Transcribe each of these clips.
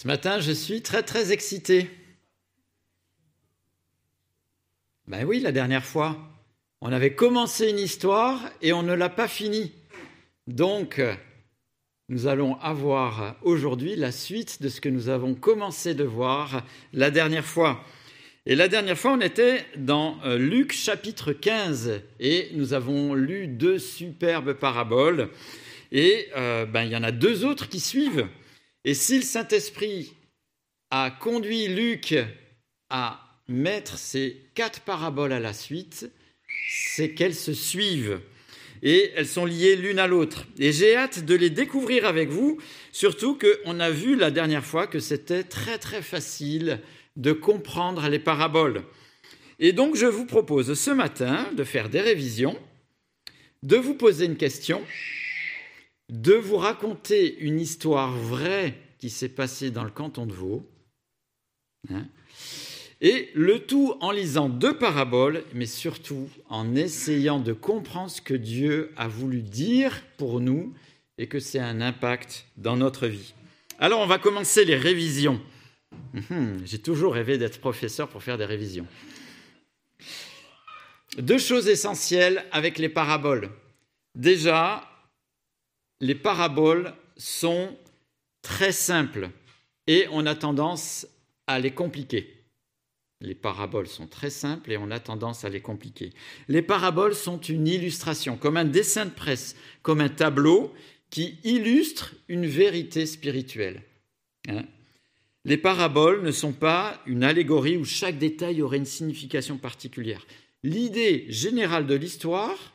Ce matin, je suis très très excité. Ben oui, la dernière fois, on avait commencé une histoire et on ne l'a pas finie. Donc, nous allons avoir aujourd'hui la suite de ce que nous avons commencé de voir la dernière fois. Et la dernière fois, on était dans euh, Luc chapitre 15 et nous avons lu deux superbes paraboles. Et euh, ben, il y en a deux autres qui suivent. Et si le Saint-Esprit a conduit Luc à mettre ces quatre paraboles à la suite, c'est qu'elles se suivent et elles sont liées l'une à l'autre. Et j'ai hâte de les découvrir avec vous, surtout qu'on a vu la dernière fois que c'était très très facile de comprendre les paraboles. Et donc je vous propose ce matin de faire des révisions, de vous poser une question, de vous raconter une histoire vraie qui s'est passée dans le canton de Vaud, hein, et le tout en lisant deux paraboles, mais surtout en essayant de comprendre ce que Dieu a voulu dire pour nous et que c'est un impact dans notre vie. Alors on va commencer les révisions. Hum, j'ai toujours rêvé d'être professeur pour faire des révisions. Deux choses essentielles avec les paraboles. Déjà, les paraboles sont très simples et on a tendance à les compliquer. Les paraboles sont très simples et on a tendance à les compliquer. Les paraboles sont une illustration, comme un dessin de presse, comme un tableau qui illustre une vérité spirituelle. Hein. les paraboles ne sont pas une allégorie où chaque détail aurait une signification particulière. L'idée générale de l'histoire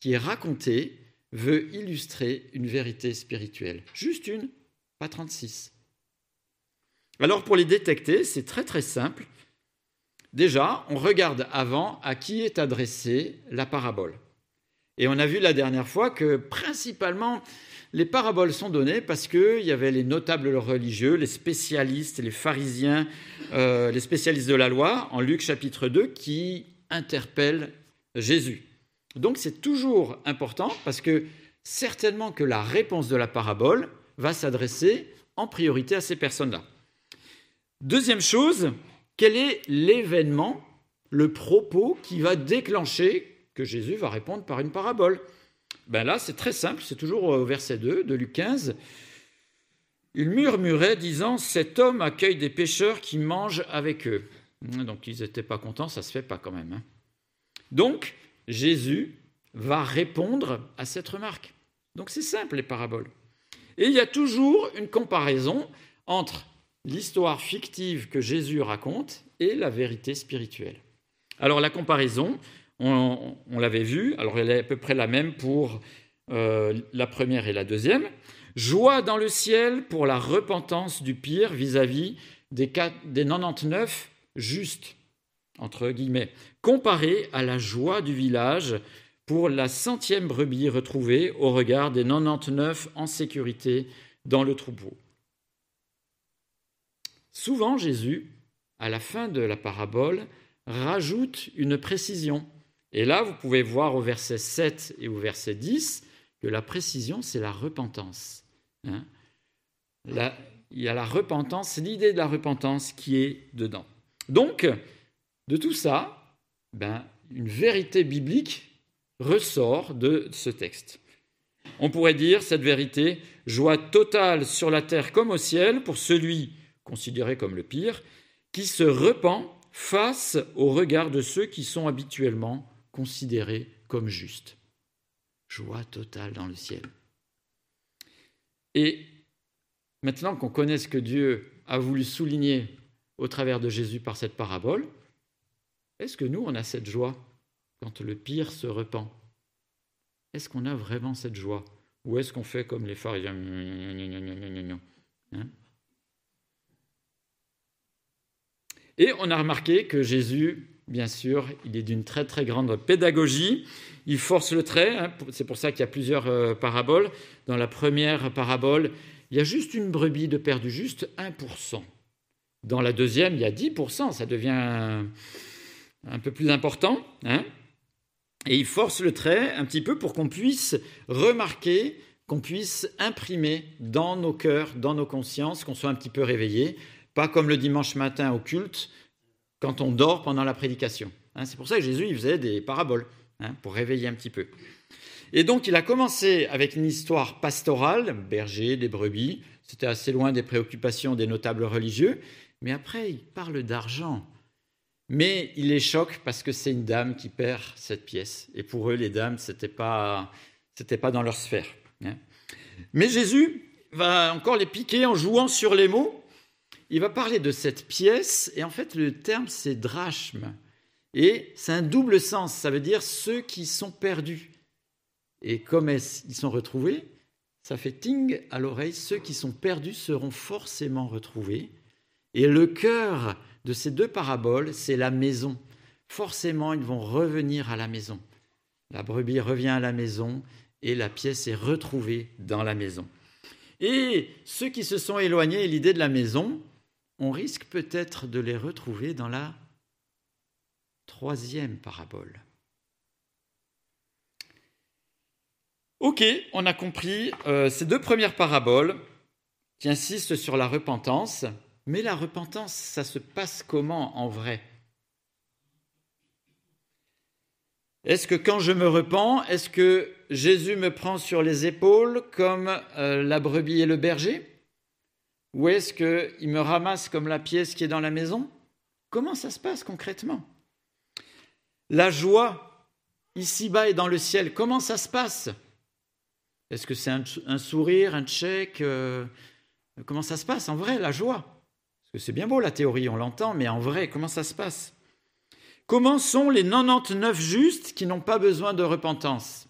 qui est racontée veut illustrer une vérité spirituelle. Juste une, pas 36. Alors pour les détecter, c'est très très simple. Déjà, on regarde avant à qui est adressée la parabole. Et on a vu la dernière fois que principalement les paraboles sont données parce qu'il y avait les notables religieux, les spécialistes, les pharisiens, euh, les spécialistes de la loi, en Luc chapitre 2, qui interpellent Jésus. Donc c'est toujours important parce que certainement que la réponse de la parabole va s'adresser en priorité à ces personnes-là. Deuxième chose, quel est l'événement, le propos qui va déclencher que Jésus va répondre par une parabole? Ben Là, c'est très simple, c'est toujours au verset 2 de Luc 15. Il murmurait disant Cet homme accueille des pécheurs qui mangent avec eux. Donc ils n'étaient pas contents, ça se fait pas quand même. Hein. Donc, Jésus va répondre à cette remarque. Donc c'est simple les paraboles. Et il y a toujours une comparaison entre l'histoire fictive que Jésus raconte et la vérité spirituelle. Alors la comparaison, on, l'avait vu, alors elle est à peu près la même pour euh, la première et la deuxième. Joie dans le ciel pour la repentance du pire vis-à-vis des, des 99 justes entre guillemets, comparé à la joie du village pour la centième brebis retrouvée au regard des 99 en sécurité dans le troupeau. Souvent, Jésus, à la fin de la parabole, rajoute une précision. Et là, vous pouvez voir au verset 7 et au verset 10 que la précision, c'est la repentance. Hein. il y a la repentance, c'est l'idée de la repentance qui est dedans. Donc, de tout ça, ben, une vérité biblique ressort de ce texte. On pourrait dire cette vérité, joie totale sur la terre comme au ciel pour celui considéré comme le pire, qui se repent face au regard de ceux qui sont habituellement considérés comme justes. Joie totale dans le ciel. Et maintenant qu'on connaît ce que Dieu a voulu souligner au travers de Jésus par cette parabole, est-ce que nous, on a cette joie quand le pire se repent? Est-ce qu'on a vraiment cette joie? Ou est-ce qu'on fait comme les pharisiens Et on a remarqué que Jésus, bien sûr, il est d'une très très grande pédagogie. Il force le trait, hein, c'est pour ça qu'il y a plusieurs euh, paraboles. Dans la première parabole, il y a juste une brebis de perdu, juste 1%. Dans la deuxième, il y a 10%, ça devient un peu plus important, hein, et il force le trait un petit peu pour qu'on puisse remarquer qu'on puisse imprimer dans nos cœurs, dans nos consciences, qu'on soit un petit peu réveillé, pas comme le dimanche matin au culte, quand on dort pendant la prédication. Hein, c'est pour ça que Jésus il faisait des paraboles, hein, pour réveiller un petit peu. Et donc il a commencé avec une histoire pastorale, berger, des brebis, c'était assez loin des préoccupations des notables religieux, mais après il parle d'argent. Mais il les choque parce que c'est une dame qui perd cette pièce. Et pour eux, les dames, ce n'était pas, pas dans leur sphère. Hein. Mais Jésus va encore les piquer en jouant sur les mots. Il va parler de cette pièce, et en fait, le terme, c'est drachme. Et c'est un double sens, ça veut dire ceux qui sont perdus. Et comme ils sont retrouvés, ça fait ting à l'oreille, ceux qui sont perdus seront forcément retrouvés. Et le cœur de ces deux paraboles, c'est la maison. Forcément, ils vont revenir à la maison. La brebis revient à la maison et la pièce est retrouvée dans la maison. Et ceux qui se sont éloignés, l'idée de la maison, on risque peut-être de les retrouver dans la troisième parabole. Ok, on a compris euh, ces deux premières paraboles qui insistent sur la repentance, mais la repentance, ça se passe comment en vrai? Est-ce que quand je me repens, est-ce que Jésus me prend sur les épaules comme euh, la brebis et le berger? Ou est-ce qu'il me ramasse comme la pièce qui est dans la maison? Comment ça se passe concrètement? La joie, ici-bas et dans le ciel, comment ça se passe? Est-ce que c'est un, sourire, un check euh, Comment ça se passe en vrai, la joie? C'est bien beau la théorie, on l'entend, mais en vrai, comment ça se passe? Comment sont les 99 justes qui n'ont pas besoin de repentance?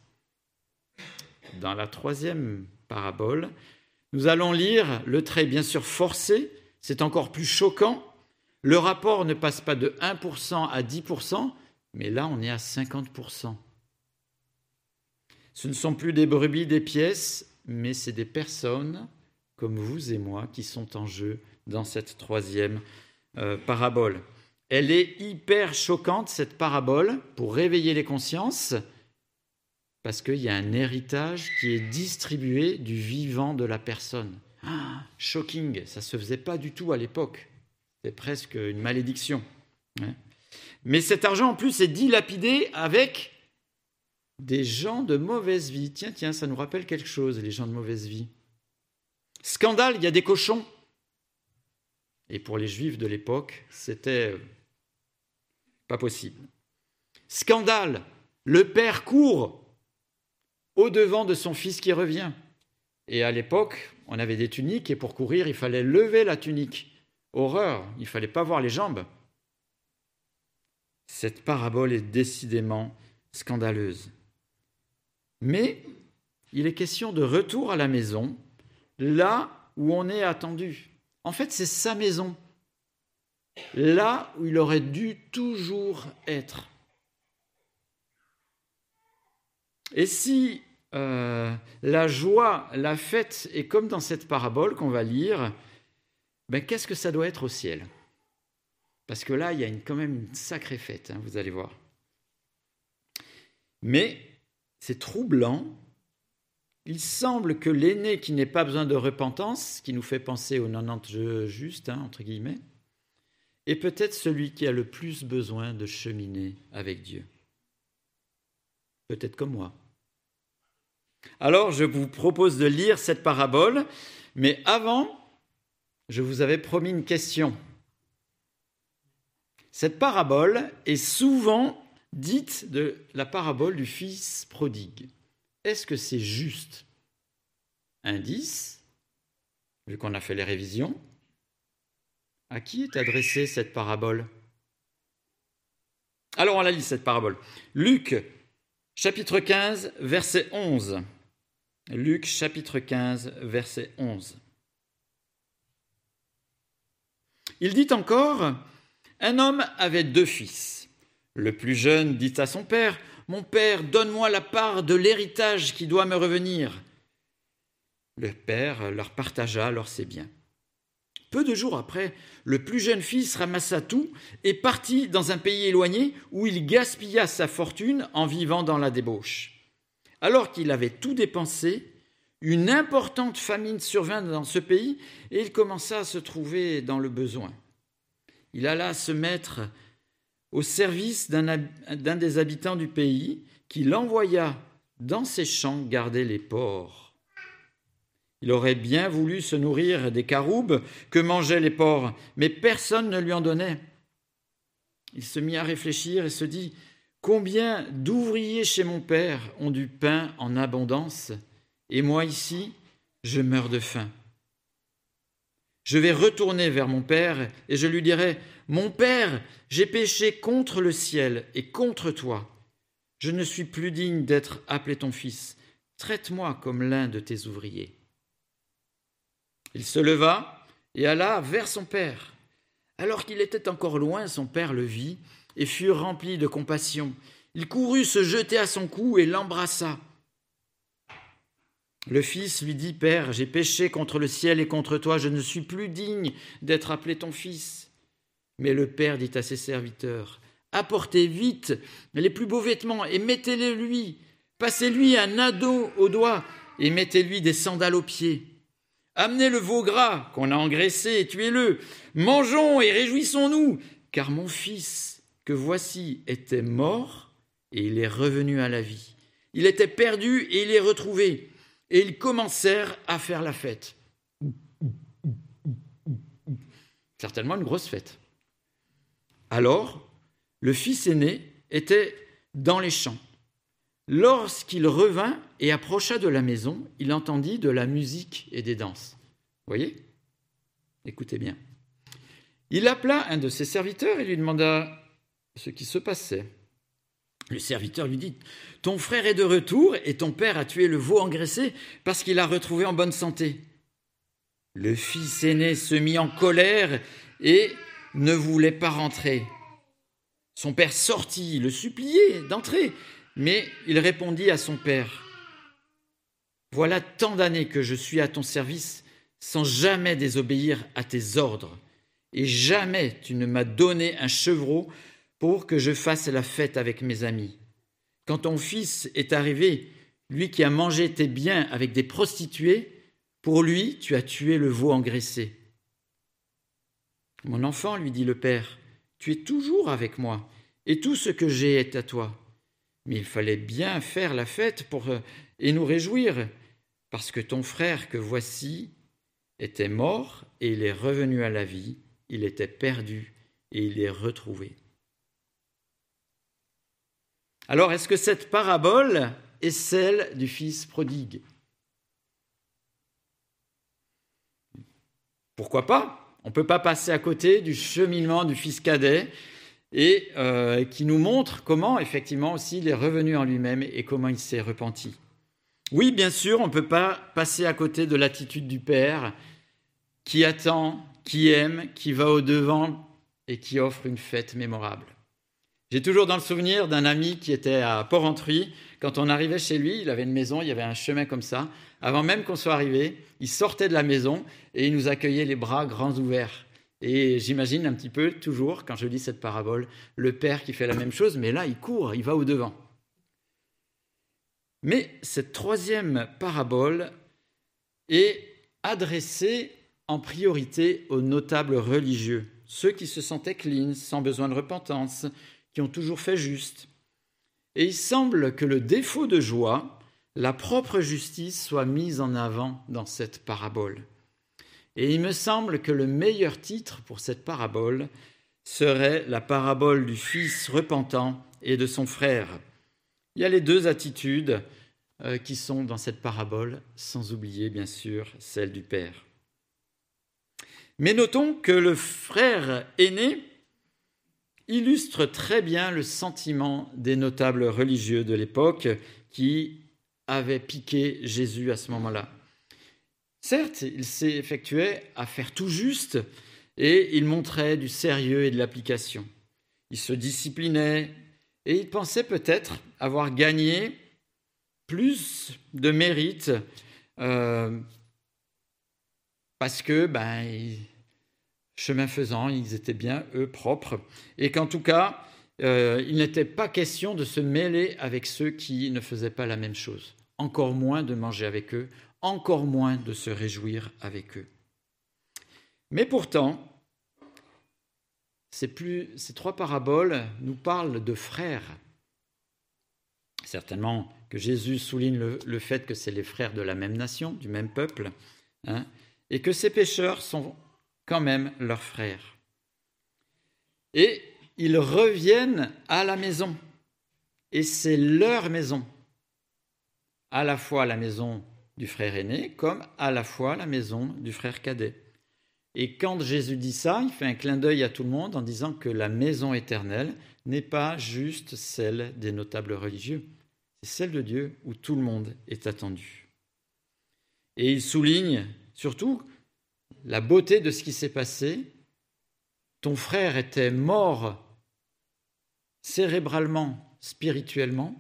Dans la troisième parabole, nous allons lire le trait bien sûr forcé, c'est encore plus choquant. Le rapport ne passe pas de 1% à 10%, mais là on est à 50%. Ce ne sont plus des brebis, des pièces, mais c'est des personnes comme vous et moi qui sont en jeu dans cette troisième euh, parabole. Elle est hyper choquante, cette parabole, pour réveiller les consciences, parce qu'il y a un héritage qui est distribué du vivant de la personne. Ah, shocking, ça ne se faisait pas du tout à l'époque. C'est presque une malédiction. Hein. Mais cet argent, en plus, est dilapidé avec des gens de mauvaise vie. Tiens, tiens, ça nous rappelle quelque chose, les gens de mauvaise vie. Scandale, il y a des cochons. Et pour les juifs de l'époque, c'était pas possible. Scandale, le père court au-devant de son fils qui revient. Et à l'époque, on avait des tuniques et pour courir, il fallait lever la tunique. Horreur, il fallait pas voir les jambes. Cette parabole est décidément scandaleuse. Mais il est question de retour à la maison, là où on est attendu. En fait, c'est sa maison là où il aurait dû toujours être. Et si euh, la joie, la fête est comme dans cette parabole qu'on va lire, ben qu'est-ce que ça doit être au ciel? Parce que là, il y a quand même une sacrée fête, hein, vous allez voir. Mais c'est troublant. Il semble que l'aîné qui n'ait pas besoin de repentance, qui nous fait penser au 90 juste, hein, entre guillemets, est peut-être celui qui a le plus besoin de cheminer avec Dieu. Peut-être comme moi. Alors, je vous propose de lire cette parabole, mais avant, je vous avais promis une question. Cette parabole est souvent dite de la parabole du fils prodigue. Est-ce que c'est juste Indice, vu qu'on a fait les révisions, à qui est adressée cette parabole? Alors on la lit cette parabole. Luc chapitre 15 verset 11. Luc chapitre 15 verset 11. Il dit encore, un homme avait deux fils. Le plus jeune dit à son père, Mon père, donne-moi la part de l'héritage qui doit me revenir. Le père leur partagea alors ses biens. Peu de jours après, le plus jeune fils ramassa tout et partit dans un pays éloigné où il gaspilla sa fortune en vivant dans la débauche. Alors qu'il avait tout dépensé, Une importante famine survint dans ce pays et il commença à se trouver dans le besoin. Il alla se mettre au service d'un des habitants du pays qui l'envoya dans ses champs garder les porcs. Il aurait bien voulu se nourrir des caroubes que mangeaient les porcs, mais personne ne lui en donnait. Il se mit à réfléchir et se dit Combien d'ouvriers chez mon père ont du pain en abondance, et moi ici, je meurs de faim. Je vais retourner vers mon père et je lui dirai Mon père, j'ai péché contre le ciel et contre toi. Je ne suis plus digne d'être appelé ton fils. Traite-moi comme l'un de tes ouvriers. Il se leva et alla vers son père. Alors qu'il était encore loin, son père le vit et fut rempli de compassion. Il courut se jeter à son cou et l'embrassa. Le fils lui dit, Père, j'ai péché contre le ciel et contre toi, je ne suis plus digne d'être appelé ton fils. Mais le père dit à ses serviteurs, Apportez vite les plus beaux vêtements et mettez-les lui. Passez-lui un ado au doigt et mettez-lui des sandales aux pieds. Amenez le veau gras qu'on a engraissé et tuez-le. Mangeons et réjouissons-nous, car mon fils que voici était mort et il est revenu à la vie. Il était perdu et il est retrouvé. Et ils commencèrent à faire la fête. Certainement une grosse fête. Alors, le fils aîné était dans les champs. Lorsqu'il revint et approcha de la maison, il entendit de la musique et des danses. Voyez? Écoutez bien. Il appela un de ses serviteurs et lui demanda ce qui se passait. Le serviteur lui dit Ton frère est de retour et ton père a tué le veau engraissé parce qu'il l'a retrouvé en bonne santé. Le fils aîné se mit en colère et ne voulait pas rentrer. Son père sortit, le suppliait d'entrer, mais il répondit à son père Voilà tant d'années que je suis à ton service sans jamais désobéir à tes ordres, et jamais tu ne m'as donné un chevreau pour que je fasse la fête avec mes amis. Quand ton fils est arrivé, lui qui a mangé tes biens avec des prostituées, pour lui tu as tué le veau engraissé. Mon enfant, lui dit le père, tu es toujours avec moi, et tout ce que j'ai est à toi. Mais il fallait bien faire la fête pour euh, et nous réjouir, parce que ton frère que voici était mort et il est revenu à la vie, il était perdu et il est retrouvé. Alors, est-ce que cette parabole est celle du Fils prodigue? Pourquoi pas? On ne peut pas passer à côté du cheminement du Fils cadet et euh, qui nous montre comment, effectivement, aussi, il est revenu en lui-même et comment il s'est repenti. Oui, bien sûr, on ne peut pas passer à côté de l'attitude du Père qui attend, qui aime, qui va au-devant et qui offre une fête mémorable. J'ai toujours dans le souvenir d'un ami qui était à Port-Entruy. Quand on arrivait chez lui, il avait une maison, il y avait un chemin comme ça. Avant même qu'on soit arrivé, il sortait de la maison et il nous accueillait les bras grands ouverts. Et j'imagine un petit peu, toujours, quand je lis cette parabole, le père qui fait la même chose, mais là, il court, il va au-devant. Mais cette troisième parabole est adressée en priorité aux notables religieux, ceux qui se sentaient clean, sans besoin de repentance, qui ont toujours fait juste. Et il semble que le défaut de joie, la propre justice, soit mise en avant dans cette parabole. Et il me semble que le meilleur titre pour cette parabole serait la parabole du fils repentant et de son frère. Il y a les deux attitudes euh, qui sont dans cette parabole, sans oublier bien sûr celle du père. Mais notons que le frère aîné illustre très bien le sentiment des notables religieux de l'époque qui avaient piqué Jésus à ce moment-là. Certes, il s'effectuait à faire tout juste et il montrait du sérieux et de l'application. Il se disciplinait et il pensait peut-être avoir gagné plus de mérite euh, parce que ben, chemin faisant, ils étaient bien, eux, propres, et qu'en tout cas, euh, il n'était pas question de se mêler avec ceux qui ne faisaient pas la même chose, encore moins de manger avec eux, encore moins de se réjouir avec eux. Mais pourtant, ces, trois paraboles nous parlent de frères. Certainement que Jésus souligne le, fait que c'est les frères de la même nation, du même peuple, hein, et que ces pécheurs sont quand même leurs frères. Et ils reviennent à la maison, et c'est leur maison, à la fois la maison du frère aîné comme à la fois la maison du frère cadet. Et quand Jésus dit ça, il fait un clin d'œil à tout le monde en disant que la maison éternelle n'est pas juste celle des notables religieux, c'est celle de Dieu où tout le monde est attendu. Et il souligne surtout la beauté de ce qui s'est passé. Ton frère était mort cérébralement, spirituellement,